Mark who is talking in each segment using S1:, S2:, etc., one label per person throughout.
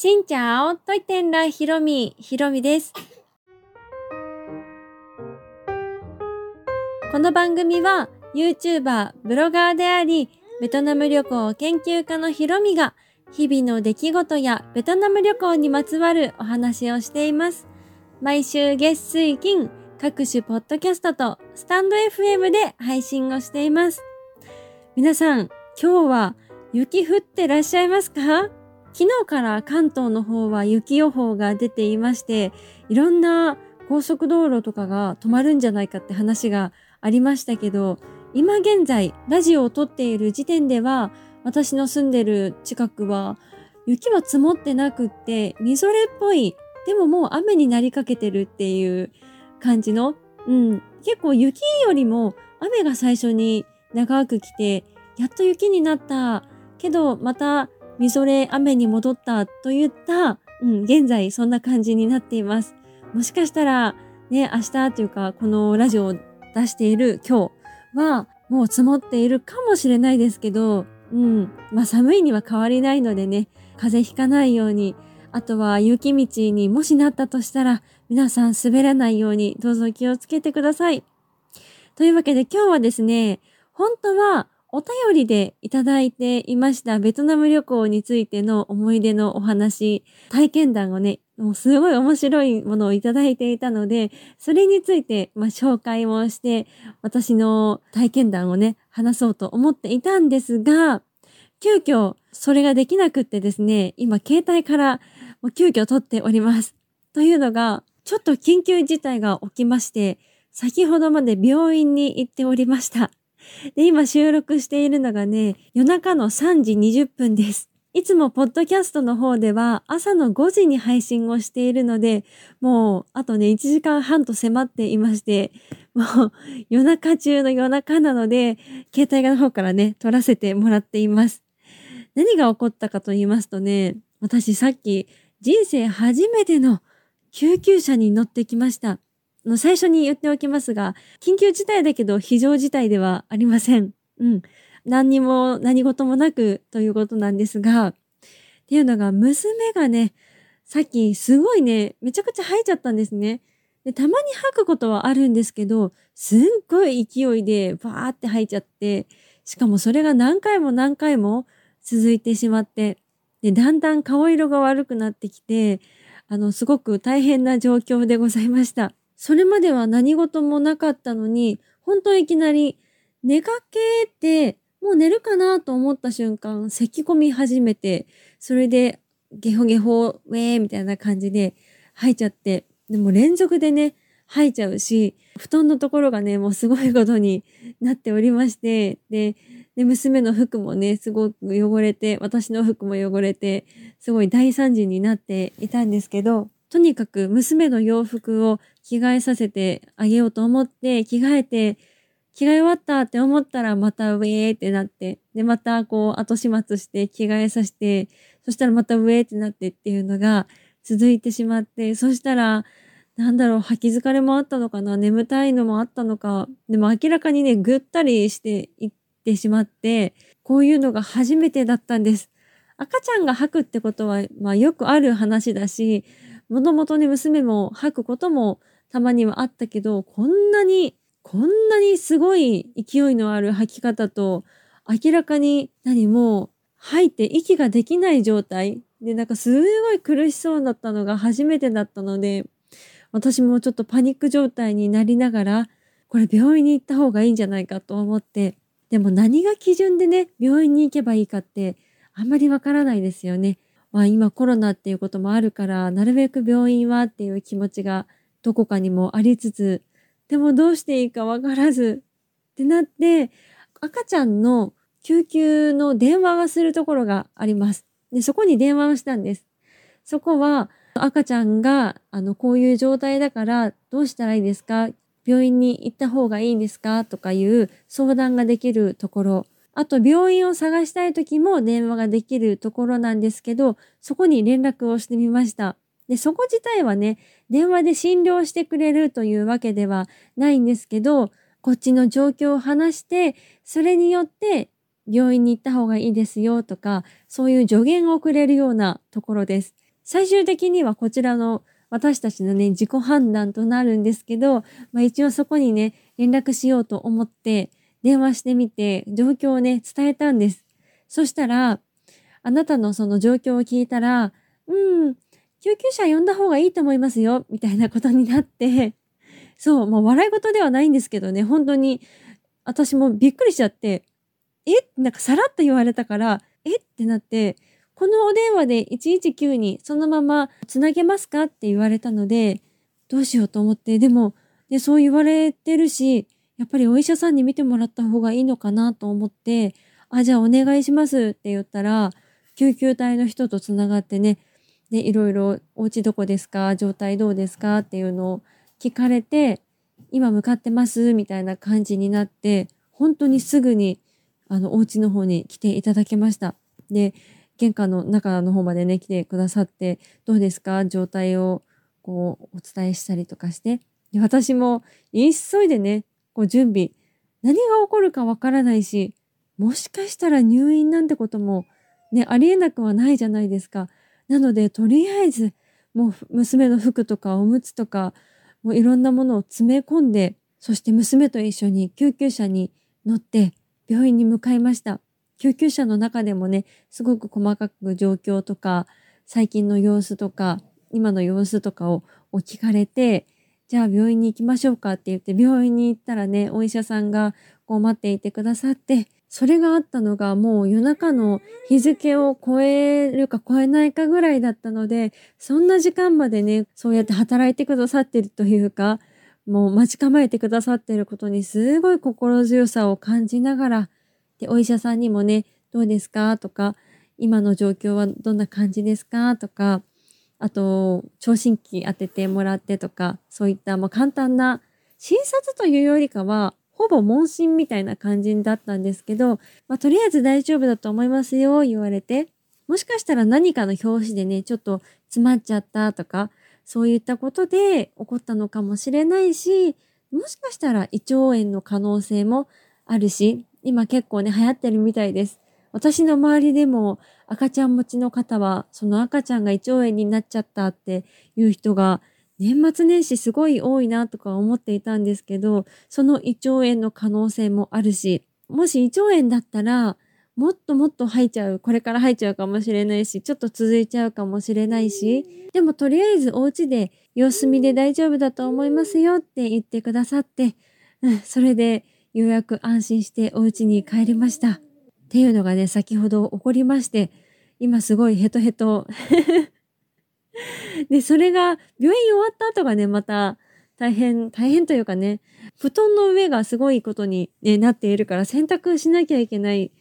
S1: しんちゃおといてんらひろみ、ひろみです。この番組は YouTuber、ブロガーであり、ベトナム旅行研究家のひろみが日々の出来事やベトナム旅行にまつわるお話をしています。毎週月水金、各種ポッドキャストとスタンド FM で配信をしています。皆さん、今日は雪降ってらっしゃいますか？昨日から関東の方は雪予報が出ていまして、いろんな高速道路とかが止まるんじゃないかって話がありましたけど、今現在ラジオを撮っている時点では、私の住んでる近くは雪は積もってなくって、みぞれっぽい、でももう雨になりかけてるっていう感じの、うん、結構雪よりも雨が最初に長く来て、やっと雪になった、けどまたみぞれ雨に戻ったといった、うん、現在そんな感じになっています。もしかしたら、ね、明日というか、このラジオを出している今日は、もう積もっているかもしれないですけど、うん、まあ寒いには変わりないのでね、風邪ひかないように、あとは雪道にもしなったとしたら、皆さん滑らないようにどうぞ気をつけてください。というわけで今日はですね、本当はお便りでいただいていましたベトナム旅行についての思い出のお話、体験談をね、もうすごい面白いものをいただいていたので、それについて、まあ、紹介をして、私の体験談をね、話そうと思っていたんですが、急遽それができなくってですね、今携帯からもう急遽撮っております。というのが、ちょっと緊急事態が起きまして、先ほどまで病院に行っておりました。で、今収録しているのがね、夜中の3時20分です。いつもポッドキャストの方では朝の5時に配信をしているので、もうあとね、1時間半と迫っていまして、もう夜中中の夜中なので、携帯の方からね、撮らせてもらっています。何が起こったかと言いますとね、私さっき人生初めての救急車に乗ってきました。の最初に言っておきますが、緊急事態だけど非常事態ではありません。うん。何にも何事もなくということなんですが、っていうのが娘がね、さっきすごいね、めちゃくちゃ吐いちゃったんですね。でたまに吐くことはあるんですけど、すっごい勢いでバーって吐いちゃって、しかもそれが何回も何回も続いてしまって、で、だんだん顔色が悪くなってきて、あの、すごく大変な状況でございました。それまでは何事もなかったのに、本当いきなり寝かけって、もう寝るかなと思った瞬間、咳込み始めて、それでゲホゲホ、ウェーみたいな感じで吐いちゃって、でも連続でね、吐いちゃうし、布団のところがね、もうすごいことになっておりまして、で、で娘の服もね、すごく汚れて、私の服も汚れて、すごい大惨事になっていたんですけど、とにかく娘の洋服を着替えさせてあげようと思って、着替えて、着替え終わったって思ったらまたウェーってなって、で、またこう後始末して着替えさせて、そしたらまたウェーってなってっていうのが続いてしまって、そしたら、なんだろう、吐き疲れもあったのかな、眠たいのもあったのか、でも明らかにね、ぐったりしていってしまって、こういうのが初めてだったんです。赤ちゃんが吐くってことは、まあよくある話だし、もともとね、娘も吐くこともたまにはあったけど、こんなに、こんなにすごい勢いのある吐き方と、明らかに、何も、吐いて息ができない状態で、なんかすごい苦しそうだったのが初めてだったので、私もちょっとパニック状態になりながら、これ病院に行った方がいいんじゃないかと思って、でも何が基準でね、病院に行けばいいかって、あんまりわからないですよね。まあ今コロナっていうこともあるから、なるべく病院はっていう気持ちがどこかにもありつつ、でもどうしていいかわからずってなって、赤ちゃんの救急の電話がするところがあります。で、そこに電話をしたんです。そこは赤ちゃんが、あの、こういう状態だからどうしたらいいですか？病院に行った方がいいんですか？とかいう相談ができるところ。あと、病院を探したい時も電話ができるところなんですけど、そこに連絡をしてみました。で、そこ自体はね、電話で診療してくれるというわけではないんですけど、こっちの状況を話して、それによって病院に行った方がいいですよとか、そういう助言をくれるようなところです。最終的にはこちらの私たちのね、自己判断となるんですけど、まあ一応そこにね、連絡しようと思って、電話してみて、状況をね、伝えたんです。そしたら、あなたのその状況を聞いたら、うん、救急車呼んだ方がいいと思いますよ、みたいなことになって、そう、まあ笑い事ではないんですけどね、本当に、私もびっくりしちゃって、え？なんかさらっと言われたから、え？ってなって、このお電話で119にそのままつなげますかって言われたので、どうしようと思って、でも、でそう言われてるし、やっぱりお医者さんに見てもらった方がいいのかなと思って、あ、じゃあお願いしますって言ったら、救急隊の人とつながってね、で、いろいろお家どこですか？状態どうですか？っていうのを聞かれて、今向かってますみたいな感じになって、本当にすぐに、あの、お家の方に来ていただけました。で、玄関の中の方までね、来てくださって、どうですか？状態をこうお伝えしたりとかして。で私も急いでね、こう準備。何が起こるかわからないし、もしかしたら入院なんてこともね、ありえなくはないじゃないですか。なので、とりあえず、もう娘の服とかおむつとか、もういろんなものを詰め込んで、そして娘と一緒に救急車に乗って病院に向かいました。救急車の中でもね、すごく細かく状況とか、最近の様子とか、今の様子とかを聞かれて、じゃあ病院に行きましょうかって言って病院に行ったらね、お医者さんがこう待っていてくださって、それがあったのがもう夜中の日付を超えるか超えないかぐらいだったので、そんな時間までね、そうやって働いてくださってるというか、もう待ち構えてくださってることにすごい心強さを感じながら、で、お医者さんにもね、どうですかとか、今の状況はどんな感じですかとか、あと、聴診器当ててもらってとか、そういったまあ簡単な診察というよりかは、ほぼ問診みたいな感じだったんですけど、まあ、とりあえず大丈夫だと思いますよ、言われて。もしかしたら何かの表紙でね、ちょっと詰まっちゃったとか、そういったことで起こったのかもしれないし、もしかしたら胃腸炎の可能性もあるし、今結構ね、流行ってるみたいです。私の周りでも赤ちゃん持ちの方は、その赤ちゃんが胃腸炎になっちゃったっていう人が、年末年始すごい多いなとか思っていたんですけど、その胃腸炎の可能性もあるし、もし胃腸炎だったら、もっともっと吐いちゃう、これから吐いちゃうかもしれないし、ちょっと続いちゃうかもしれないし、でもとりあえずお家で様子見で大丈夫だと思いますよって言ってくださって、うん、それでようやく安心してお家に帰りました。っていうのがね、先ほど起こりまして、今すごいヘトヘト。で、それが病院終わった後がね、また大変、大変というかね、布団の上がすごいことに、ね、なっているから洗濯しなきゃいけない。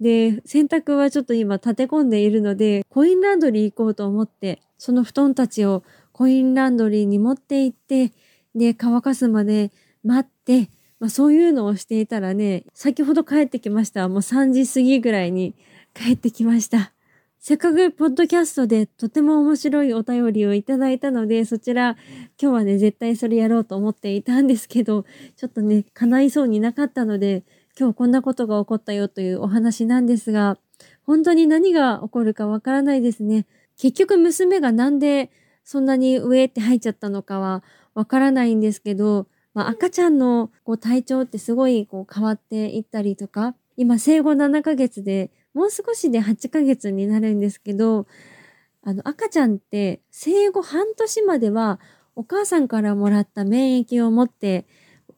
S1: で、洗濯はちょっと今立て込んでいるので、コインランドリー行こうと思って、その布団たちをコインランドリーに持って行って、で、乾かすまで待って、まあ、そういうのをしていたらね、先ほど帰ってきました。もう3時過ぎぐらいに帰ってきました。せっかくポッドキャストでとても面白いお便りをいただいたので、そちら今日はね、絶対それやろうと思っていたんですけど、ちょっとね、叶いそうになかったので、今日こんなことが起こったよというお話なんですが、本当に何が起こるかわからないですね。結局娘がなんでそんなに上って入っちゃったのかはわからないんですけど、まあ、赤ちゃんのこう体調ってすごいこう変わっていったりとか、今生後7ヶ月で、もう少しで8ヶ月になるんですけど、あの赤ちゃんって生後半年まではお母さんからもらった免疫を持って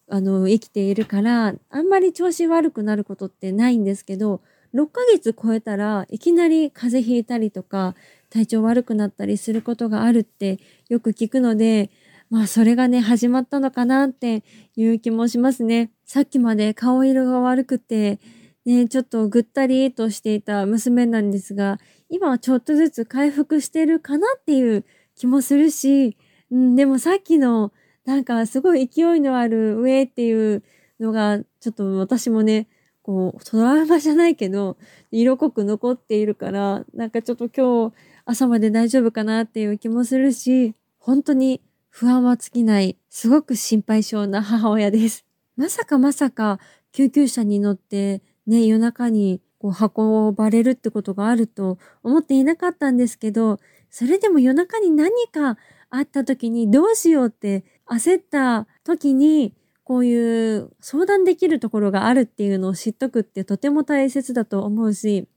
S1: あの生きているからあんまり調子悪くなることってないんですけど6ヶ月超えたらいきなり風邪ひいたりとか体調悪くなったりすることがあるってよく聞くのでまあそれがね、始まったのかなっていう気もしますね。さっきまで顔色が悪くて、ね、ちょっとぐったりとしていた娘なんですが、今はちょっとずつ回復してるかなっていう気もするし、うん、でもさっきのなんかすごい勢いのある上っていうのが、ちょっと私もね、こう、トラウマじゃないけど、色濃く残っているから、なんかちょっと今日朝まで大丈夫かなっていう気もするし、本当に不安は尽きない、すごく心配性な母親です。まさかまさか救急車に乗ってね、夜中にこう運ばれるってことがあると思っていなかったんですけど、それでも夜中に何かあった時にどうしようって焦った時にこういう相談できるところがあるっていうのを知っとくってとても大切だと思うし、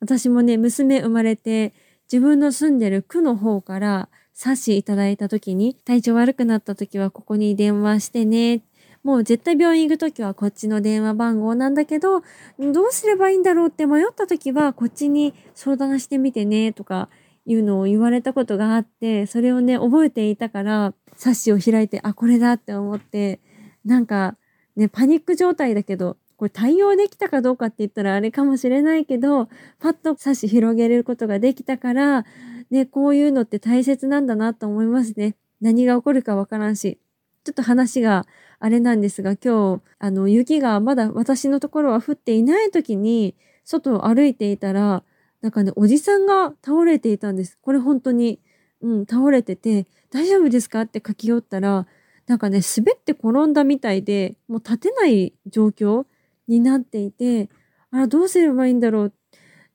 S1: 私もね、娘生まれて自分の住んでる区の方から冊子いただいた時に体調悪くなった時はここに電話してね。もう絶対病院行く時はこっちの電話番号なんだけど、どうすればいいんだろうって迷った時はこっちに相談してみてねとかいうのを言われたことがあって、それをね、覚えていたから、冊子を開いて、あ、これだって思って、なんかね、パニック状態だけど、これ対応できたかどうかって言ったらあれかもしれないけど、パッと差し広げることができたから、ね、こういうのって大切なんだなと思いますね。何が起こるかわからんし。ちょっと話があれなんですが、今日、あの、雪がまだ私のところは降っていない時に、外を歩いていたら、なんかね、おじさんが倒れていたんです。これ本当に、うん、倒れてて、大丈夫ですかって書き寄ったら、なんかね、滑って転んだみたいで、もう立てない状況になっていて、あら、どうすればいいんだろう。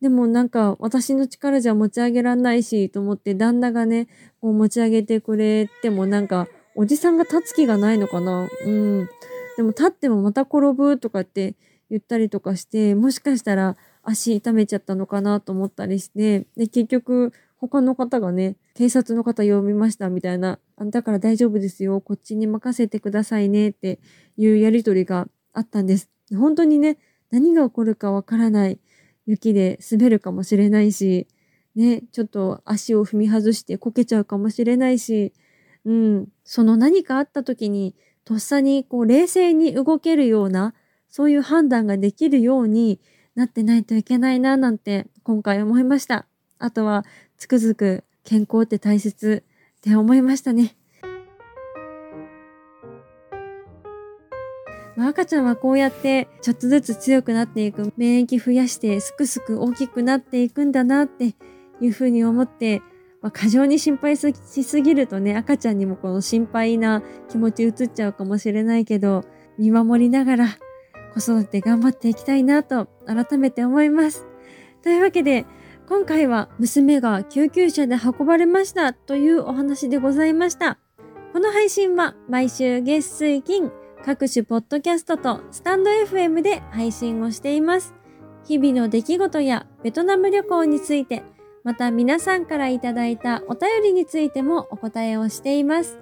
S1: でもなんか私の力じゃ持ち上げらんないし、と思って旦那がね、こう持ち上げてくれてもなんか、おじさんが立つ気がないのかな？うん。でも立ってもまた転ぶとかって言ったりとかして、もしかしたら足痛めちゃったのかなと思ったりして、で、結局他の方がね、警察の方呼びましたみたいな、あだから大丈夫ですよ、こっちに任せてくださいねっていうやりとりがあったんです。本当にね、何が起こるかわからない雪で滑るかもしれないし、ね、ちょっと足を踏み外してこけちゃうかもしれないし、うん、その何かあった時に、とっさにこう冷静に動けるような、そういう判断ができるようになってないといけないななんて今回思いました。あとはつくづく健康って大切って思いましたね。まあ、赤ちゃんはこうやってちょっとずつ強くなっていく免疫増やしてすくすく大きくなっていくんだなっていうふうに思って、まあ、過剰に心配しすぎるとね赤ちゃんにもこの心配な気持ち移っちゃうかもしれないけど見守りながら子育て頑張っていきたいなと改めて思います。というわけで今回は娘が救急車で運ばれましたというお話でございました。この配信は毎週月水金各種ポッドキャストとスタンド FM で配信をしています。日々の出来事やベトナム旅行について、また皆さんからいただいたお便りについてもお答えをしています。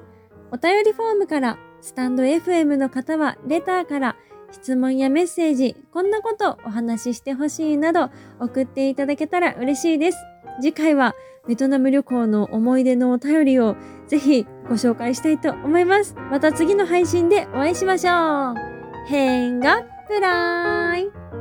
S1: お便りフォームから、スタンド FM の方はレターから、質問やメッセージ、こんなことお話ししてほしいなど送っていただけたら嬉しいです。次回はベトナム旅行の思い出のお便りをぜひご紹介したいと思います。また次の配信でお会いしましょう。変がプライ